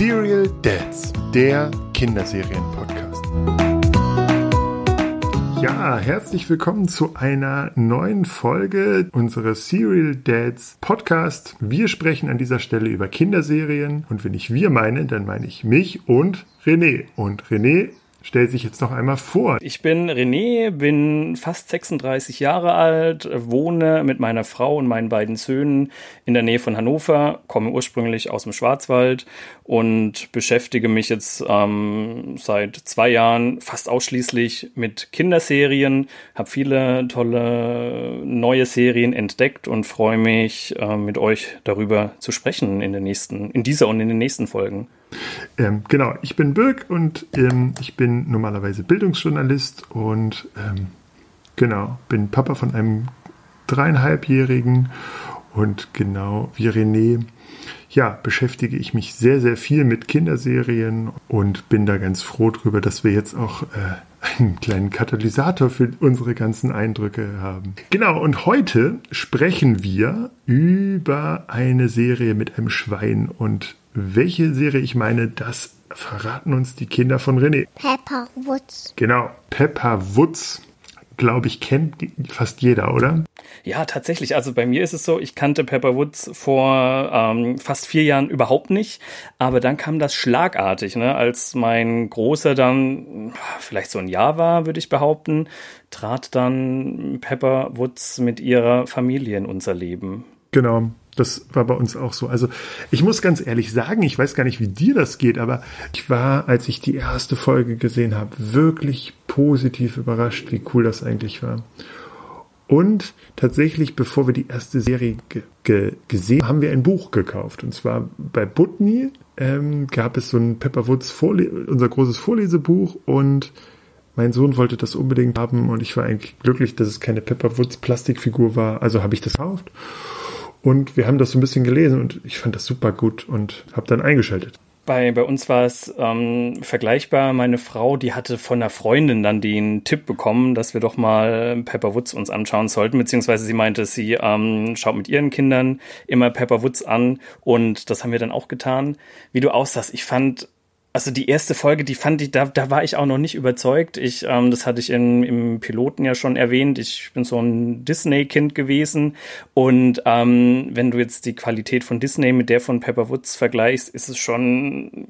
Serial Dads, der Kinderserien-Podcast. Ja, herzlich willkommen zu einer neuen Folge unseres Serial Dads Podcast. Wir sprechen an dieser Stelle über Kinderserien und wenn ich wir meine, dann meine ich mich und René. Und René Stell sich jetzt noch einmal vor. Ich bin René, bin fast 36 Jahre alt, wohne mit meiner Frau und meinen beiden Söhnen in der Nähe von Hannover, komme ursprünglich aus dem Schwarzwald und beschäftige mich jetzt ähm, seit zwei Jahren fast ausschließlich mit Kinderserien, habe viele tolle neue Serien entdeckt und freue mich, äh, mit euch darüber zu sprechen in, den nächsten, in dieser und in den nächsten Folgen. Ähm, genau, ich bin Birg und ähm, ich bin normalerweise Bildungsjournalist und ähm, genau, bin Papa von einem dreieinhalbjährigen und genau wie René, ja, beschäftige ich mich sehr, sehr viel mit Kinderserien und bin da ganz froh drüber, dass wir jetzt auch äh, einen kleinen Katalysator für unsere ganzen Eindrücke haben. Genau, und heute sprechen wir über eine Serie mit einem Schwein und welche Serie ich meine, das verraten uns die Kinder von René. Pepper Woods. Genau, Pepper Woods, glaube ich, kennt fast jeder, oder? Ja, tatsächlich. Also bei mir ist es so, ich kannte Pepper Woods vor ähm, fast vier Jahren überhaupt nicht, aber dann kam das schlagartig, ne? als mein Großer dann vielleicht so ein Jahr war, würde ich behaupten, trat dann Pepper Woods mit ihrer Familie in unser Leben. Genau. Das war bei uns auch so. Also ich muss ganz ehrlich sagen, ich weiß gar nicht, wie dir das geht, aber ich war, als ich die erste Folge gesehen habe, wirklich positiv überrascht, wie cool das eigentlich war. Und tatsächlich, bevor wir die erste Serie ge ge gesehen haben, haben wir ein Buch gekauft. Und zwar bei Butney ähm, gab es so ein Pepperwoods Vorle unser großes Vorlesebuch und mein Sohn wollte das unbedingt haben und ich war eigentlich glücklich, dass es keine Pepperwoods Plastikfigur war. Also habe ich das gekauft. Und wir haben das so ein bisschen gelesen und ich fand das super gut und habe dann eingeschaltet. Bei, bei uns war es ähm, vergleichbar. Meine Frau, die hatte von einer Freundin dann den Tipp bekommen, dass wir doch mal Pepper Woods uns anschauen sollten, beziehungsweise sie meinte, sie ähm, schaut mit ihren Kindern immer Pepper Woods an und das haben wir dann auch getan. Wie du aussahst, ich fand also die erste Folge, die fand ich, da, da war ich auch noch nicht überzeugt. Ich, ähm, das hatte ich in, im Piloten ja schon erwähnt. Ich bin so ein Disney-Kind gewesen. Und ähm, wenn du jetzt die Qualität von Disney mit der von Pepper Woods vergleichst, ist es schon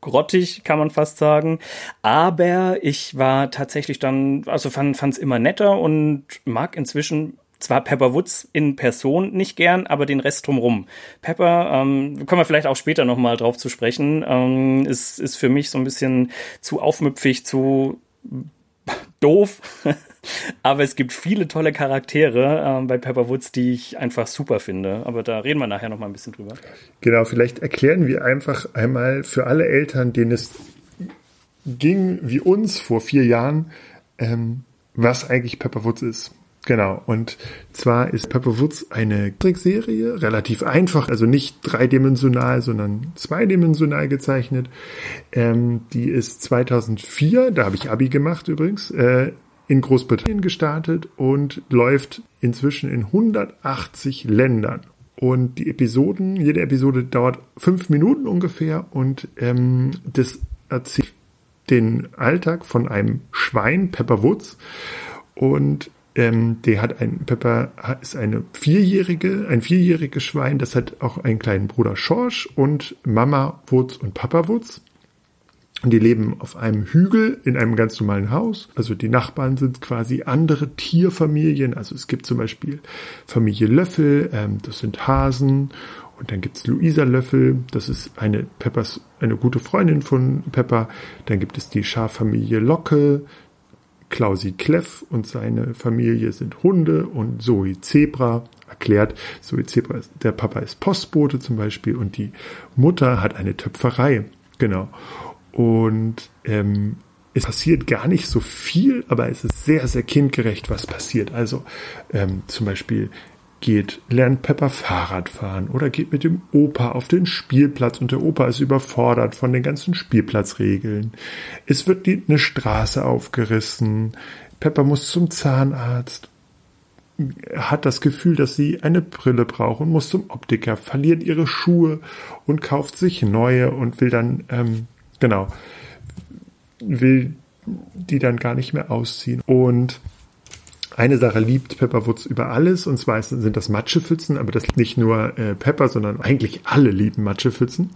grottig, kann man fast sagen. Aber ich war tatsächlich dann, also fand es immer netter und mag inzwischen zwar Pepper Woods in Person nicht gern, aber den Rest drumrum. Pepper, ähm, kommen wir vielleicht auch später nochmal drauf zu sprechen, ähm, ist, ist für mich so ein bisschen zu aufmüpfig, zu doof. aber es gibt viele tolle Charaktere äh, bei Pepper Woods, die ich einfach super finde. Aber da reden wir nachher nochmal ein bisschen drüber. Genau, vielleicht erklären wir einfach einmal für alle Eltern, denen es ging wie uns vor vier Jahren, ähm, was eigentlich Pepper Woods ist. Genau, und zwar ist Pepper Woods eine Trickserie, relativ einfach, also nicht dreidimensional, sondern zweidimensional gezeichnet. Ähm, die ist 2004, da habe ich Abi gemacht übrigens, äh, in Großbritannien gestartet und läuft inzwischen in 180 Ländern. Und die Episoden, jede Episode dauert fünf Minuten ungefähr und ähm, das erzählt den Alltag von einem Schwein, Pepper Woods. Und ähm, der hat ein, Pepper ist eine vierjährige, ein vierjähriges Schwein, das hat auch einen kleinen Bruder Schorsch und Mama Wutz und Papa Wutz. Und die leben auf einem Hügel in einem ganz normalen Haus. Also die Nachbarn sind quasi andere Tierfamilien. Also es gibt zum Beispiel Familie Löffel, ähm, das sind Hasen. Und dann gibt's Luisa Löffel, das ist eine Peppers, eine gute Freundin von Pepper. Dann gibt es die Schaffamilie Locke, Klausi Kleff und seine Familie sind Hunde und Zoe Zebra erklärt, Zoe Zebra, der Papa ist Postbote zum Beispiel und die Mutter hat eine Töpferei. Genau. Und ähm, es passiert gar nicht so viel, aber es ist sehr, sehr kindgerecht, was passiert. Also ähm, zum Beispiel geht, lernt Pepper Fahrrad fahren oder geht mit dem Opa auf den Spielplatz und der Opa ist überfordert von den ganzen Spielplatzregeln. Es wird eine Straße aufgerissen. Pepper muss zum Zahnarzt. hat das Gefühl, dass sie eine Brille braucht und muss zum Optiker, verliert ihre Schuhe und kauft sich neue und will dann, ähm, genau, will die dann gar nicht mehr ausziehen. Und eine Sache liebt Pepper Woods über alles, und zwar sind das Matschepfützen, aber das nicht nur äh, Pepper, sondern eigentlich alle lieben Matschepfützen.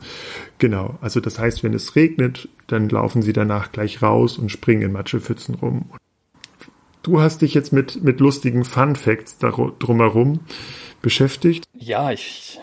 Genau, also das heißt, wenn es regnet, dann laufen sie danach gleich raus und springen in Matschepfützen rum. Du hast dich jetzt mit, mit lustigen Fun Facts drumherum beschäftigt. Ja, ich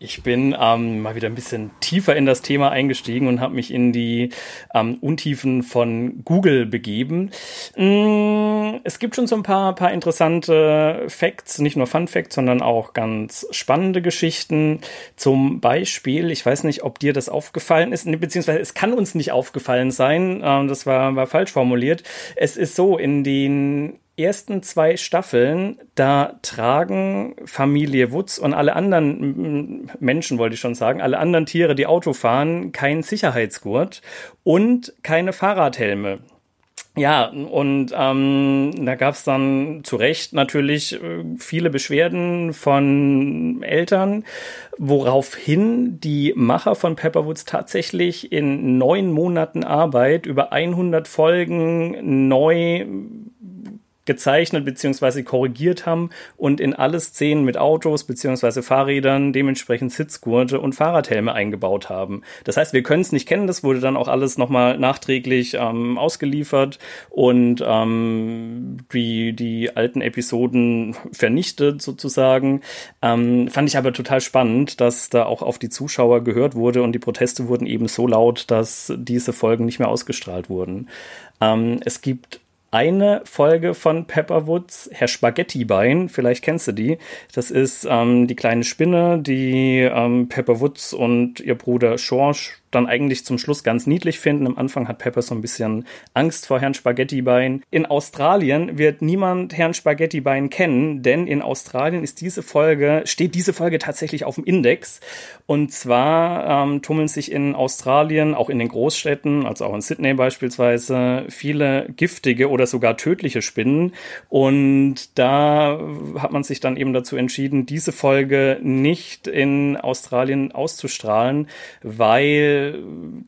ich bin ähm, mal wieder ein bisschen tiefer in das Thema eingestiegen und habe mich in die ähm, Untiefen von Google begeben. Mm, es gibt schon so ein paar, paar interessante Facts, nicht nur Fun Facts, sondern auch ganz spannende Geschichten. Zum Beispiel, ich weiß nicht, ob dir das aufgefallen ist, beziehungsweise es kann uns nicht aufgefallen sein, ähm, das war, war falsch formuliert. Es ist so, in den ersten zwei Staffeln, da tragen Familie Wutz und alle anderen Menschen, wollte ich schon sagen, alle anderen Tiere, die Auto fahren, keinen Sicherheitsgurt und keine Fahrradhelme. Ja, und ähm, da gab es dann zu Recht natürlich äh, viele Beschwerden von Eltern, woraufhin die Macher von Pepperwoods tatsächlich in neun Monaten Arbeit über 100 Folgen neu gezeichnet bzw. korrigiert haben und in alle Szenen mit Autos bzw. Fahrrädern dementsprechend Sitzgurte und Fahrradhelme eingebaut haben. Das heißt, wir können es nicht kennen, das wurde dann auch alles nochmal nachträglich ähm, ausgeliefert und ähm, die, die alten Episoden vernichtet sozusagen. Ähm, fand ich aber total spannend, dass da auch auf die Zuschauer gehört wurde und die Proteste wurden eben so laut, dass diese Folgen nicht mehr ausgestrahlt wurden. Ähm, es gibt eine Folge von Pepperwoods, Herr Spaghettibein, vielleicht kennst du die. Das ist ähm, die kleine Spinne, die ähm, Pepperwoods und ihr Bruder Schorsch dann eigentlich zum Schluss ganz niedlich finden. Am Anfang hat Pepper so ein bisschen Angst vor Herrn Spaghettibein. In Australien wird niemand Herrn Spaghettibein kennen, denn in Australien ist diese Folge, steht diese Folge tatsächlich auf dem Index. Und zwar ähm, tummeln sich in Australien, auch in den Großstädten, also auch in Sydney beispielsweise, viele giftige oder sogar tödliche Spinnen. Und da hat man sich dann eben dazu entschieden, diese Folge nicht in Australien auszustrahlen, weil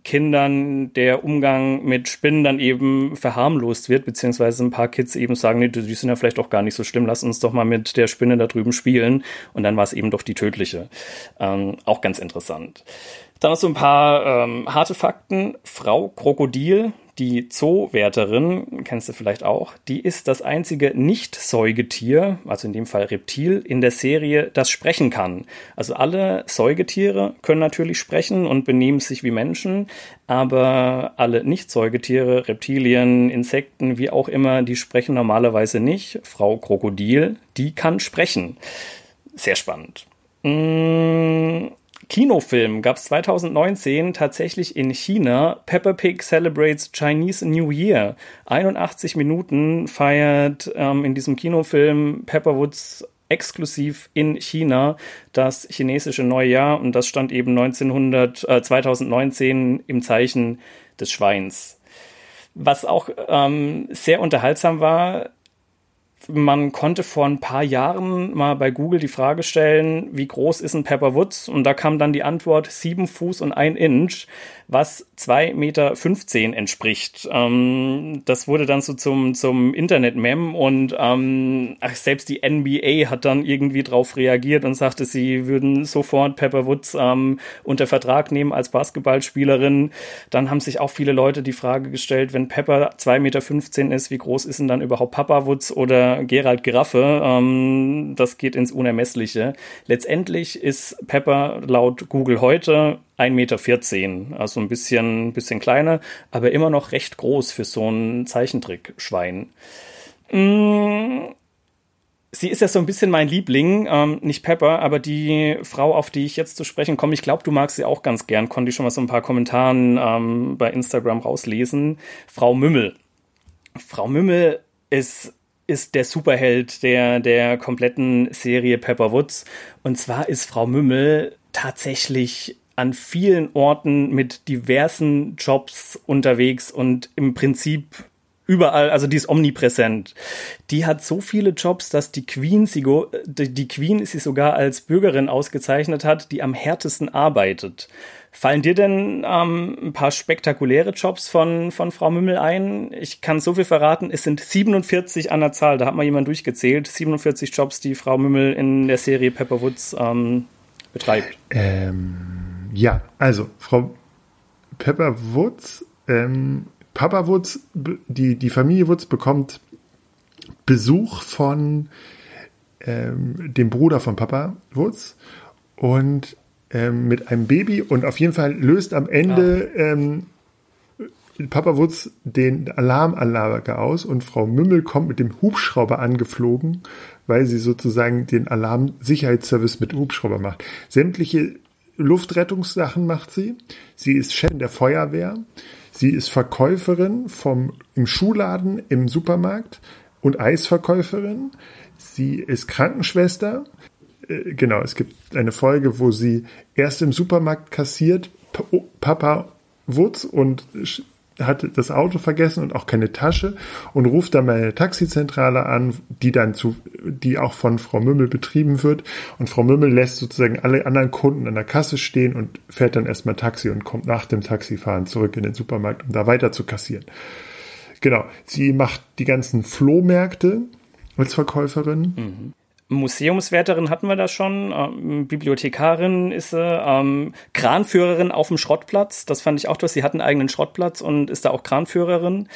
Kindern der Umgang mit Spinnen dann eben verharmlost wird, beziehungsweise ein paar Kids eben sagen, nee, die sind ja vielleicht auch gar nicht so schlimm, lass uns doch mal mit der Spinne da drüben spielen. Und dann war es eben doch die tödliche. Ähm, auch ganz interessant. Dann noch so ein paar ähm, harte Fakten. Frau Krokodil, die Zoowärterin, kennst du vielleicht auch, die ist das einzige Nicht-Säugetier, also in dem Fall Reptil, in der Serie, das sprechen kann. Also alle Säugetiere können natürlich sprechen und benehmen sich wie Menschen, aber alle Nicht-Säugetiere, Reptilien, Insekten, wie auch immer, die sprechen normalerweise nicht. Frau Krokodil, die kann sprechen. Sehr spannend. Mmh Kinofilm gab es 2019 tatsächlich in China. Peppa Pig celebrates Chinese New Year. 81 Minuten feiert ähm, in diesem Kinofilm Pepperwoods exklusiv in China das chinesische Neujahr und das stand eben 1900, äh, 2019 im Zeichen des Schweins. Was auch ähm, sehr unterhaltsam war, man konnte vor ein paar Jahren mal bei Google die Frage stellen, wie groß ist ein Pepper Woods? Und da kam dann die Antwort sieben Fuß und ein Inch was 2,15 Meter entspricht. Ähm, das wurde dann so zum, zum Internet-Mem und ähm, ach, selbst die NBA hat dann irgendwie drauf reagiert und sagte, sie würden sofort Pepper Woods ähm, unter Vertrag nehmen als Basketballspielerin. Dann haben sich auch viele Leute die Frage gestellt, wenn Pepper 2,15 Meter ist, wie groß ist denn dann überhaupt Papa Woods oder Gerald Giraffe? Ähm, das geht ins Unermessliche. Letztendlich ist Pepper laut Google heute 1,14 Meter, also ein bisschen, bisschen kleiner, aber immer noch recht groß für so ein Zeichentrickschwein. Mm, sie ist ja so ein bisschen mein Liebling, ähm, nicht Pepper, aber die Frau, auf die ich jetzt zu sprechen komme, ich glaube, du magst sie auch ganz gern, konnte ich schon mal so ein paar Kommentaren ähm, bei Instagram rauslesen. Frau Mümmel. Frau Mümmel ist ist der Superheld der, der kompletten Serie Pepper Woods. Und zwar ist Frau Mümmel tatsächlich an vielen Orten mit diversen Jobs unterwegs und im Prinzip überall, also die ist omnipräsent. Die hat so viele Jobs, dass die Queen sie, die Queen sie sogar als Bürgerin ausgezeichnet hat, die am härtesten arbeitet. Fallen dir denn ähm, ein paar spektakuläre Jobs von, von Frau Mümmel ein? Ich kann so viel verraten, es sind 47 an der Zahl, da hat mal jemand durchgezählt, 47 Jobs, die Frau Mümmel in der Serie Pepper Woods ähm, betreibt. Ähm, ja, also Frau Pepper Woods, ähm, Papa Woods, die, die Familie Woods bekommt Besuch von ähm, dem Bruder von Papa Woods und ähm, mit einem Baby und auf jeden Fall löst am Ende ah. ähm, Papa Wutz den Alarmanlage aus und Frau Mümmel kommt mit dem Hubschrauber angeflogen, weil sie sozusagen den Alarmsicherheitsservice mit Hubschrauber macht. Sämtliche Luftrettungssachen macht sie. Sie ist Chefin der Feuerwehr. Sie ist Verkäuferin vom, im Schuhladen im Supermarkt und Eisverkäuferin. Sie ist Krankenschwester. Äh, genau, es gibt eine Folge, wo sie erst im Supermarkt kassiert, Papa Wutz und hat das Auto vergessen und auch keine Tasche und ruft dann meine Taxizentrale an, die dann zu, die auch von Frau Mümmel betrieben wird. Und Frau Mümmel lässt sozusagen alle anderen Kunden an der Kasse stehen und fährt dann erstmal Taxi und kommt nach dem Taxifahren zurück in den Supermarkt, um da weiter zu kassieren. Genau. Sie macht die ganzen Flohmärkte als Verkäuferin. Mhm. Museumswärterin hatten wir da schon, ähm, Bibliothekarin ist sie, ähm, Kranführerin auf dem Schrottplatz, das fand ich auch toll. Sie hat einen eigenen Schrottplatz und ist da auch Kranführerin.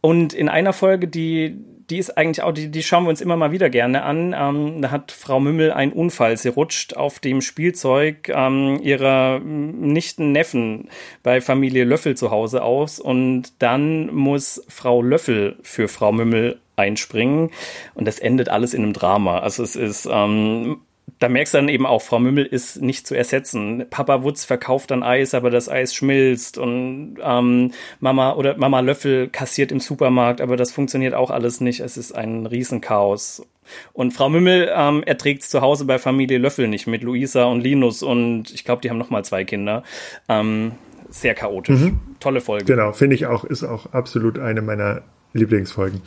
Und in einer Folge, die, die ist eigentlich auch, die, die schauen wir uns immer mal wieder gerne an. Ähm, da hat Frau Mümmel einen Unfall. Sie rutscht auf dem Spielzeug ähm, ihrer nichten Neffen bei Familie Löffel zu Hause aus und dann muss Frau Löffel für Frau Mümmel einspringen. Und das endet alles in einem Drama. Also es ist, ähm, da merkst du dann eben auch, Frau Mümmel ist nicht zu ersetzen. Papa Wutz verkauft dann Eis, aber das Eis schmilzt und ähm, Mama oder Mama Löffel kassiert im Supermarkt, aber das funktioniert auch alles nicht. Es ist ein Riesenchaos. Und Frau Mümmel ähm, erträgt es zu Hause bei Familie Löffel nicht mit Luisa und Linus und ich glaube, die haben noch mal zwei Kinder. Ähm, sehr chaotisch. Mhm. Tolle Folge. Genau, finde ich auch, ist auch absolut eine meiner Lieblingsfolgen.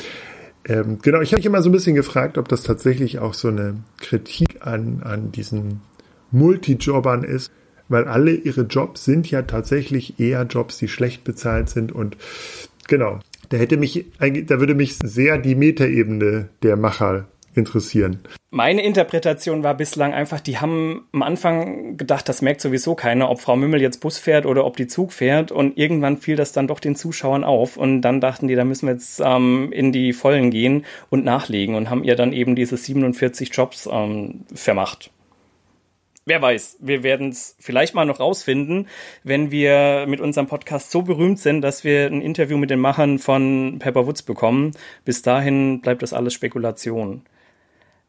Ähm, genau, ich habe mich immer so ein bisschen gefragt, ob das tatsächlich auch so eine Kritik an, an diesen Multijobbern ist, weil alle ihre Jobs sind ja tatsächlich eher Jobs, die schlecht bezahlt sind und genau, da hätte mich, da würde mich sehr die Metaebene der Macher interessieren. Meine Interpretation war bislang einfach, die haben am Anfang gedacht, das merkt sowieso keiner, ob Frau Mümmel jetzt Bus fährt oder ob die Zug fährt. Und irgendwann fiel das dann doch den Zuschauern auf. Und dann dachten die, da müssen wir jetzt ähm, in die Vollen gehen und nachlegen und haben ihr dann eben diese 47 Jobs ähm, vermacht. Wer weiß, wir werden es vielleicht mal noch rausfinden, wenn wir mit unserem Podcast so berühmt sind, dass wir ein Interview mit den Machern von Pepper Woods bekommen. Bis dahin bleibt das alles Spekulation.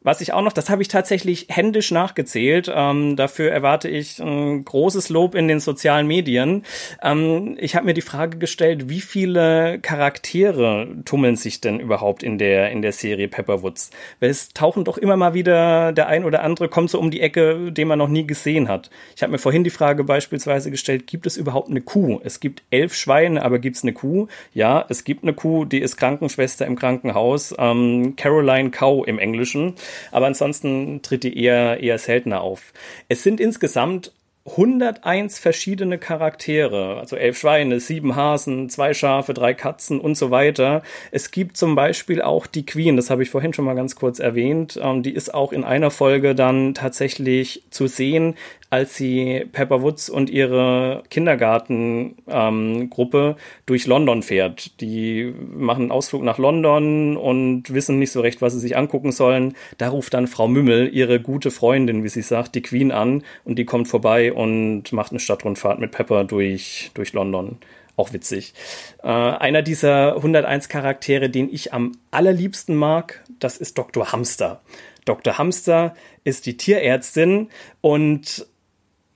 Was ich auch noch, das habe ich tatsächlich händisch nachgezählt. Ähm, dafür erwarte ich ein großes Lob in den sozialen Medien. Ähm, ich habe mir die Frage gestellt, wie viele Charaktere tummeln sich denn überhaupt in der in der Serie Pepperwoods? Weil es tauchen doch immer mal wieder der ein oder andere kommt so um die Ecke, den man noch nie gesehen hat. Ich habe mir vorhin die Frage beispielsweise gestellt, gibt es überhaupt eine Kuh? Es gibt elf Schweine, aber gibt es eine Kuh? Ja, es gibt eine Kuh, die ist Krankenschwester im Krankenhaus. Ähm, Caroline Cow im Englischen aber ansonsten tritt die eher, eher seltener auf. Es sind insgesamt 101 verschiedene Charaktere, also elf Schweine, sieben Hasen, zwei Schafe, drei Katzen und so weiter. Es gibt zum Beispiel auch die Queen, das habe ich vorhin schon mal ganz kurz erwähnt. Ähm, die ist auch in einer Folge dann tatsächlich zu sehen, als sie Pepper Woods und ihre Kindergartengruppe ähm, durch London fährt. Die machen einen Ausflug nach London und wissen nicht so recht, was sie sich angucken sollen. Da ruft dann Frau Mümmel ihre gute Freundin, wie sie sagt, die Queen an und die kommt vorbei und macht eine Stadtrundfahrt mit Pepper durch, durch London auch witzig. Äh, einer dieser 101 Charaktere, den ich am allerliebsten mag, das ist Dr. Hamster. Dr. Hamster ist die Tierärztin und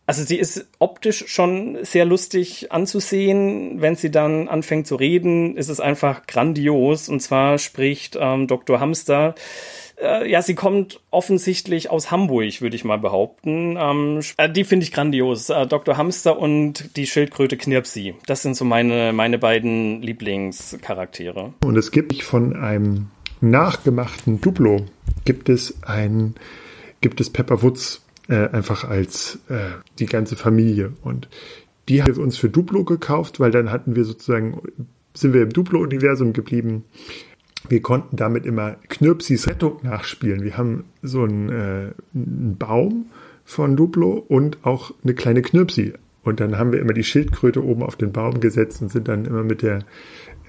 also sie ist optisch schon sehr lustig anzusehen. Wenn sie dann anfängt zu reden, ist es einfach grandios. Und zwar spricht ähm, Dr. Hamster äh, ja, sie kommt offensichtlich aus Hamburg, würde ich mal behaupten. Ähm, äh, die finde ich grandios. Äh, Dr. Hamster und die Schildkröte Knirpsi. Das sind so meine, meine beiden Lieblingscharaktere. Und es gibt von einem nachgemachten Duplo gibt es ein, gibt es Pepper Woods äh, einfach als äh, die ganze Familie. Und die haben wir uns für Duplo gekauft, weil dann hatten wir sozusagen, sind wir im Duplo-Universum geblieben. Wir konnten damit immer Knirpsis Rettung nachspielen. Wir haben so einen, äh, einen Baum von Duplo und auch eine kleine Knirpsi. Und dann haben wir immer die Schildkröte oben auf den Baum gesetzt und sind dann immer mit der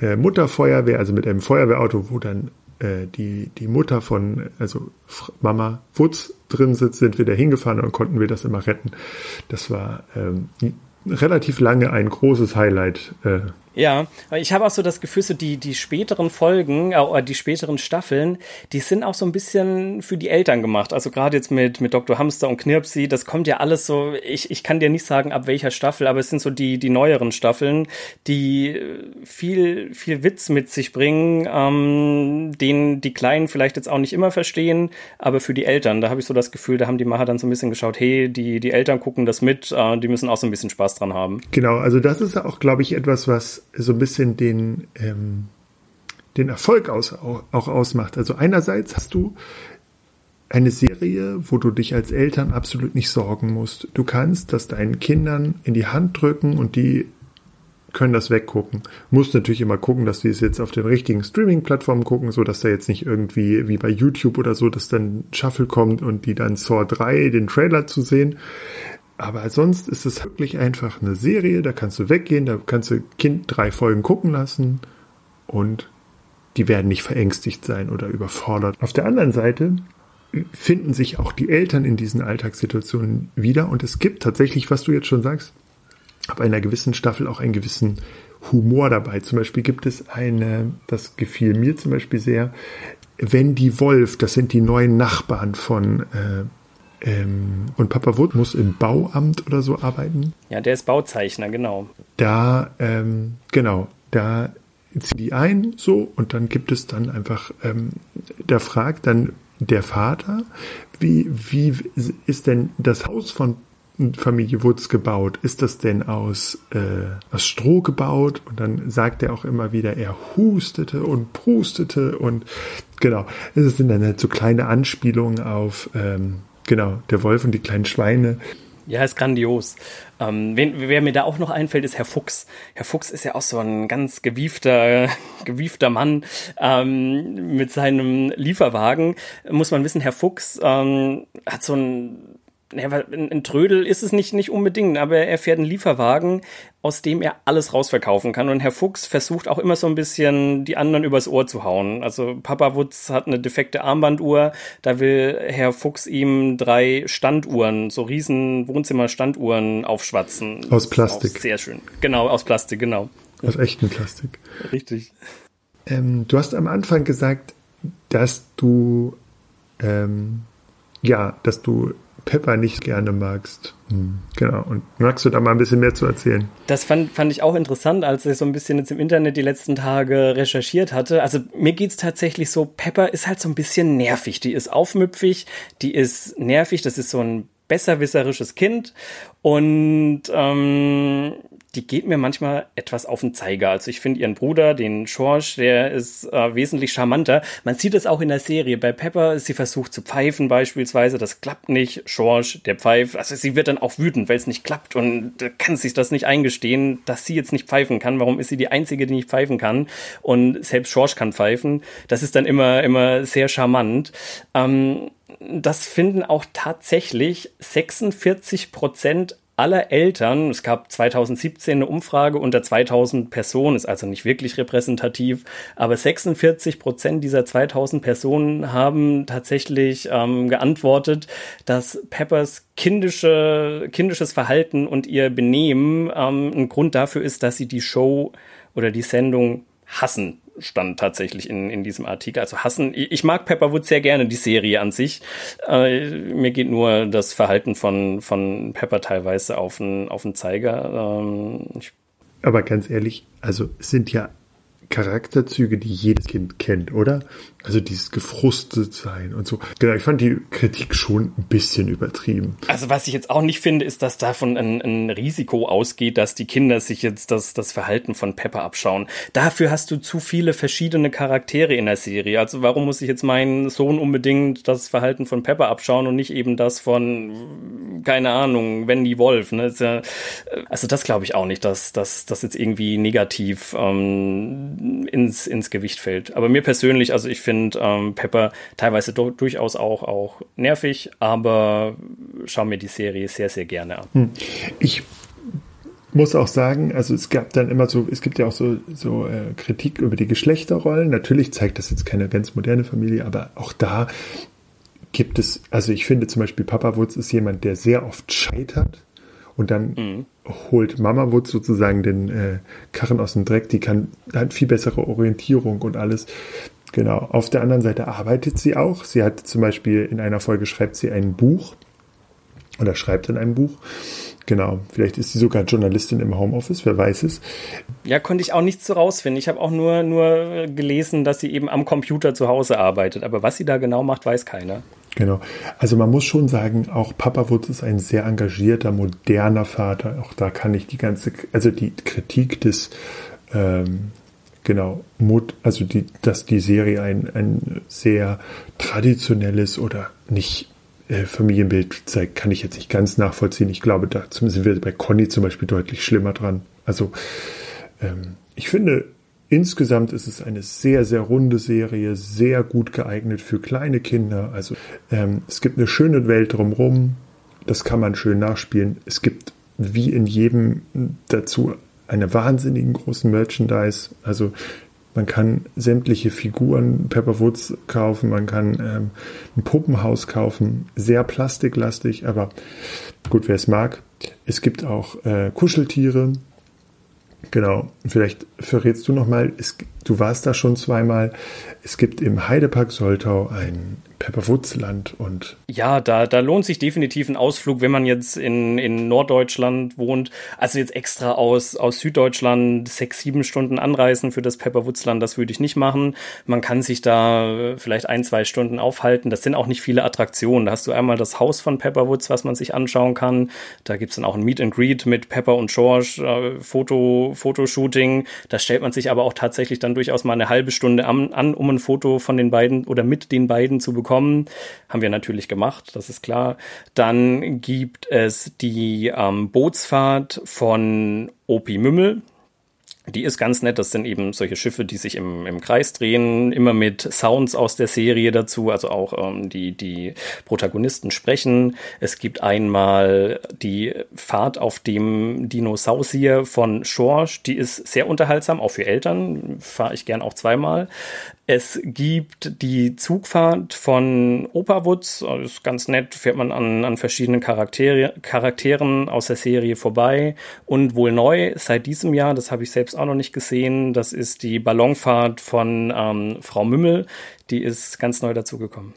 äh, Mutterfeuerwehr, also mit einem Feuerwehrauto, wo dann äh, die, die Mutter von, also Mama Wutz drin sitzt, sind wir da hingefahren und konnten wir das immer retten. Das war ähm, relativ lange ein großes Highlight äh, ja, ich habe auch so das Gefühl, so die, die späteren Folgen, äh, die späteren Staffeln, die sind auch so ein bisschen für die Eltern gemacht. Also gerade jetzt mit, mit Dr. Hamster und Knirpsi, das kommt ja alles so, ich, ich kann dir nicht sagen, ab welcher Staffel, aber es sind so die, die neueren Staffeln, die viel, viel Witz mit sich bringen, ähm, den die Kleinen vielleicht jetzt auch nicht immer verstehen, aber für die Eltern, da habe ich so das Gefühl, da haben die Macher dann so ein bisschen geschaut, hey, die, die Eltern gucken das mit, äh, die müssen auch so ein bisschen Spaß dran haben. Genau, also das ist auch, glaube ich, etwas, was so ein bisschen den, ähm, den Erfolg aus, auch, auch ausmacht. Also einerseits hast du eine Serie, wo du dich als Eltern absolut nicht sorgen musst. Du kannst das deinen Kindern in die Hand drücken und die können das weggucken. Musst natürlich immer gucken, dass die es jetzt auf den richtigen Streaming-Plattformen gucken, so dass da jetzt nicht irgendwie wie bei YouTube oder so, dass dann Shuffle kommt und die dann Saw 3 den Trailer zu sehen. Aber sonst ist es wirklich einfach eine Serie, da kannst du weggehen, da kannst du Kind drei Folgen gucken lassen und die werden nicht verängstigt sein oder überfordert. Auf der anderen Seite finden sich auch die Eltern in diesen Alltagssituationen wieder und es gibt tatsächlich, was du jetzt schon sagst, ab einer gewissen Staffel auch einen gewissen Humor dabei. Zum Beispiel gibt es eine, das gefiel mir zum Beispiel sehr, wenn die Wolf, das sind die neuen Nachbarn von äh, ähm, und Papa Wood muss im Bauamt oder so arbeiten. Ja, der ist Bauzeichner, genau. Da, ähm, genau, da ziehen die ein so und dann gibt es dann einfach, ähm, da fragt dann der Vater, wie, wie ist denn das Haus von Familie Woods gebaut? Ist das denn aus, äh, aus Stroh gebaut? Und dann sagt er auch immer wieder, er hustete und prustete und genau, es sind dann halt so kleine Anspielungen auf ähm, Genau, der Wolf und die kleinen Schweine. Ja, ist grandios. Ähm, wen, wer mir da auch noch einfällt, ist Herr Fuchs. Herr Fuchs ist ja auch so ein ganz gewiefter, gewiefter Mann ähm, mit seinem Lieferwagen. Muss man wissen, Herr Fuchs ähm, hat so ein ja, ein Trödel ist es nicht, nicht unbedingt, aber er fährt einen Lieferwagen, aus dem er alles rausverkaufen kann. Und Herr Fuchs versucht auch immer so ein bisschen die anderen übers Ohr zu hauen. Also Papa Wutz hat eine defekte Armbanduhr, da will Herr Fuchs ihm drei Standuhren, so riesen Wohnzimmer-Standuhren aufschwatzen. Aus Plastik. Sehr schön. Genau, aus Plastik, genau. Aus echtem Plastik. Richtig. Ähm, du hast am Anfang gesagt, dass du ähm, ja, dass du Pepper nicht gerne magst. Hm, genau. Und magst du da mal ein bisschen mehr zu erzählen? Das fand, fand ich auch interessant, als ich so ein bisschen jetzt im Internet die letzten Tage recherchiert hatte. Also mir geht's tatsächlich so, Pepper ist halt so ein bisschen nervig. Die ist aufmüpfig, die ist nervig, das ist so ein besserwisserisches Kind. Und ähm, die geht mir manchmal etwas auf den Zeiger. Also ich finde ihren Bruder, den George, der ist äh, wesentlich charmanter. Man sieht es auch in der Serie. Bei Pepper, sie versucht zu pfeifen beispielsweise, das klappt nicht. George, der pfeift. Also sie wird dann auch wütend, weil es nicht klappt und kann sich das nicht eingestehen, dass sie jetzt nicht pfeifen kann. Warum ist sie die Einzige, die nicht pfeifen kann? Und selbst George kann pfeifen. Das ist dann immer, immer sehr charmant. Ähm, das finden auch tatsächlich 46 Prozent aller Eltern, es gab 2017 eine Umfrage unter 2000 Personen, ist also nicht wirklich repräsentativ, aber 46 Prozent dieser 2000 Personen haben tatsächlich ähm, geantwortet, dass Peppers kindische, kindisches Verhalten und ihr Benehmen ähm, ein Grund dafür ist, dass sie die Show oder die Sendung hassen stand tatsächlich in, in diesem Artikel. Also hassen, ich mag Pepperwood sehr gerne, die Serie an sich. Äh, mir geht nur das Verhalten von, von Pepper teilweise auf den, auf den Zeiger. Ähm, Aber ganz ehrlich, also es sind ja Charakterzüge, die jedes Kind kennt, oder? Also dieses gefrustet sein und so. Genau, ich fand die Kritik schon ein bisschen übertrieben. Also was ich jetzt auch nicht finde, ist, dass davon ein, ein Risiko ausgeht, dass die Kinder sich jetzt das, das Verhalten von Pepper abschauen. Dafür hast du zu viele verschiedene Charaktere in der Serie. Also warum muss ich jetzt meinen Sohn unbedingt das Verhalten von Pepper abschauen und nicht eben das von, keine Ahnung, Wendy Wolf. Ne? Also das glaube ich auch nicht, dass das jetzt irgendwie negativ ähm, ins, ins Gewicht fällt. Aber mir persönlich, also ich finde, finde ähm, Pepper teilweise durchaus auch, auch nervig, aber schaue mir die Serie sehr, sehr gerne an. Hm. Ich muss auch sagen, also es gab dann immer so, es gibt ja auch so, so äh, Kritik über die Geschlechterrollen. Natürlich zeigt das jetzt keine ganz moderne Familie, aber auch da gibt es, also ich finde zum Beispiel Papa Wutz ist jemand, der sehr oft scheitert und dann mhm. holt Mama Wutz sozusagen den äh, Karren aus dem Dreck, die kann, hat viel bessere Orientierung und alles. Genau. Auf der anderen Seite arbeitet sie auch. Sie hat zum Beispiel in einer Folge schreibt sie ein Buch oder schreibt in einem Buch. Genau, vielleicht ist sie sogar Journalistin im Homeoffice, wer weiß es. Ja, konnte ich auch nichts so rausfinden. Ich habe auch nur, nur gelesen, dass sie eben am Computer zu Hause arbeitet. Aber was sie da genau macht, weiß keiner. Genau. Also man muss schon sagen, auch Papa Wutz ist ein sehr engagierter, moderner Vater. Auch da kann ich die ganze, also die Kritik des ähm, Genau, Mut, also die, dass die Serie ein, ein sehr traditionelles oder nicht äh, Familienbild zeigt, kann ich jetzt nicht ganz nachvollziehen. Ich glaube, da sind wir bei Conny zum Beispiel deutlich schlimmer dran. Also ähm, ich finde, insgesamt ist es eine sehr, sehr runde Serie, sehr gut geeignet für kleine Kinder. Also ähm, es gibt eine schöne Welt drumherum, das kann man schön nachspielen. Es gibt wie in jedem dazu eine wahnsinnigen großen Merchandise. Also man kann sämtliche Figuren Pepper Woods kaufen, man kann ähm, ein Puppenhaus kaufen, sehr plastiklastig, aber gut, wer es mag. Es gibt auch äh, Kuscheltiere. Genau, vielleicht verrätst du nochmal, du warst da schon zweimal. Es gibt im Heidepark Soltau ein Pepperwoodsland und. Ja, da, da lohnt sich definitiv ein Ausflug, wenn man jetzt in, in Norddeutschland wohnt. Also jetzt extra aus, aus Süddeutschland sechs, sieben Stunden anreisen für das Pepperwoodsland, das würde ich nicht machen. Man kann sich da vielleicht ein, zwei Stunden aufhalten. Das sind auch nicht viele Attraktionen. Da hast du einmal das Haus von Pepperwoods, was man sich anschauen kann. Da gibt's dann auch ein Meet and Greet mit Pepper und George, äh, Foto, Fotoshooting. Da stellt man sich aber auch tatsächlich dann durchaus mal eine halbe Stunde an, an um ein Foto von den beiden oder mit den beiden zu bekommen bekommen. Haben wir natürlich gemacht, das ist klar. Dann gibt es die ähm, Bootsfahrt von Opi Mümmel. Die ist ganz nett. Das sind eben solche Schiffe, die sich im, im Kreis drehen, immer mit Sounds aus der Serie dazu, also auch ähm, die, die Protagonisten sprechen. Es gibt einmal die Fahrt auf dem Dinosaurier von Schorsch, die ist sehr unterhaltsam, auch für Eltern, fahre ich gern auch zweimal. Es gibt die Zugfahrt von Operwoods, das ist ganz nett, fährt man an, an verschiedenen Charaktere, Charakteren aus der Serie vorbei. Und wohl neu seit diesem Jahr, das habe ich selbst auch noch nicht gesehen, das ist die Ballonfahrt von ähm, Frau Mümmel. Die ist ganz neu dazugekommen.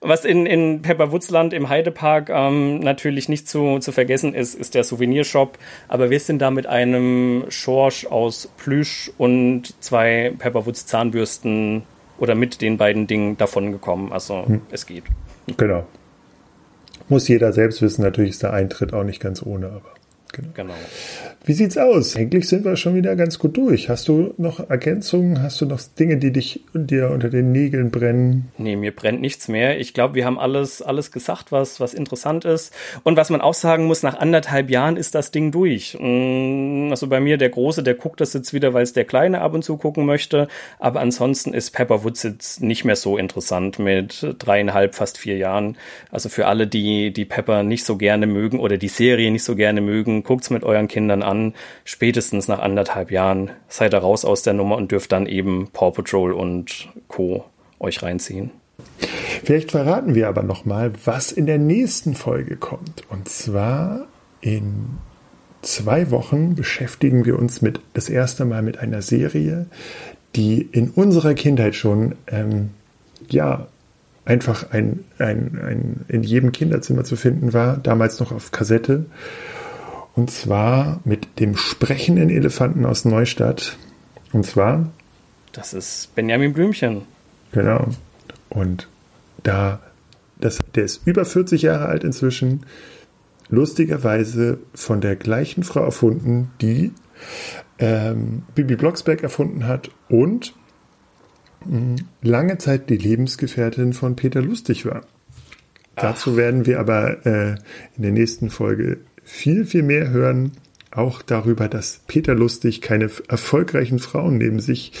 Was in, in Pepperwoodsland im Heidepark ähm, natürlich nicht zu, zu vergessen ist, ist der Souvenirshop. Aber wir sind da mit einem Schorsch aus Plüsch und zwei Pepperwoods Zahnbürsten oder mit den beiden Dingen davon gekommen. Also hm. es geht. Genau. Muss jeder selbst wissen. Natürlich ist der Eintritt auch nicht ganz ohne, aber. Genau. genau. Wie sieht's aus? Eigentlich sind wir schon wieder ganz gut durch. Hast du noch Ergänzungen? Hast du noch Dinge, die dich dir unter den Nägeln brennen? Nee, mir brennt nichts mehr. Ich glaube, wir haben alles, alles gesagt, was, was interessant ist. Und was man auch sagen muss, nach anderthalb Jahren ist das Ding durch. Mm, also bei mir, der Große, der guckt das jetzt wieder, weil es der Kleine ab und zu gucken möchte. Aber ansonsten ist Pepper Woods jetzt nicht mehr so interessant mit dreieinhalb, fast vier Jahren. Also für alle, die, die Pepper nicht so gerne mögen oder die Serie nicht so gerne mögen, guckt's mit euren Kindern an. Spätestens nach anderthalb Jahren seid ihr raus aus der Nummer und dürft dann eben Paw Patrol und Co. euch reinziehen. Vielleicht verraten wir aber nochmal, was in der nächsten Folge kommt. Und zwar in zwei Wochen beschäftigen wir uns mit das erste Mal mit einer Serie, die in unserer Kindheit schon ähm, ja einfach ein, ein, ein in jedem Kinderzimmer zu finden war, damals noch auf Kassette und zwar mit dem sprechenden Elefanten aus Neustadt. Und zwar Das ist Benjamin Blümchen. Genau. Und da, das, der ist über 40 Jahre alt inzwischen, lustigerweise von der gleichen Frau erfunden, die ähm, Bibi Blocksberg erfunden hat und mh, hm, lange Zeit die Lebensgefährtin von Peter Lustig war. Ach. Dazu werden wir aber äh, in der nächsten Folge viel, viel mehr hören. Auch darüber, dass Peter Lustig keine erfolgreichen Frauen neben sich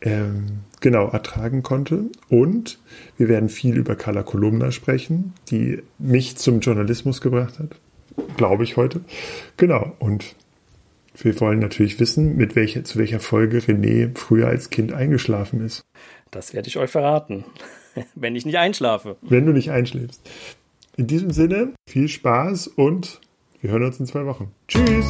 ähm, genau ertragen konnte. Und wir werden viel über Carla Kolumna sprechen, die mich zum Journalismus gebracht hat. Glaube ich heute. Genau. Und wir wollen natürlich wissen, mit welcher, zu welcher Folge René früher als Kind eingeschlafen ist. Das werde ich euch verraten. Wenn ich nicht einschlafe. Wenn du nicht einschläfst. In diesem Sinne, viel Spaß und wir hören uns in zwei Wochen. Tschüss!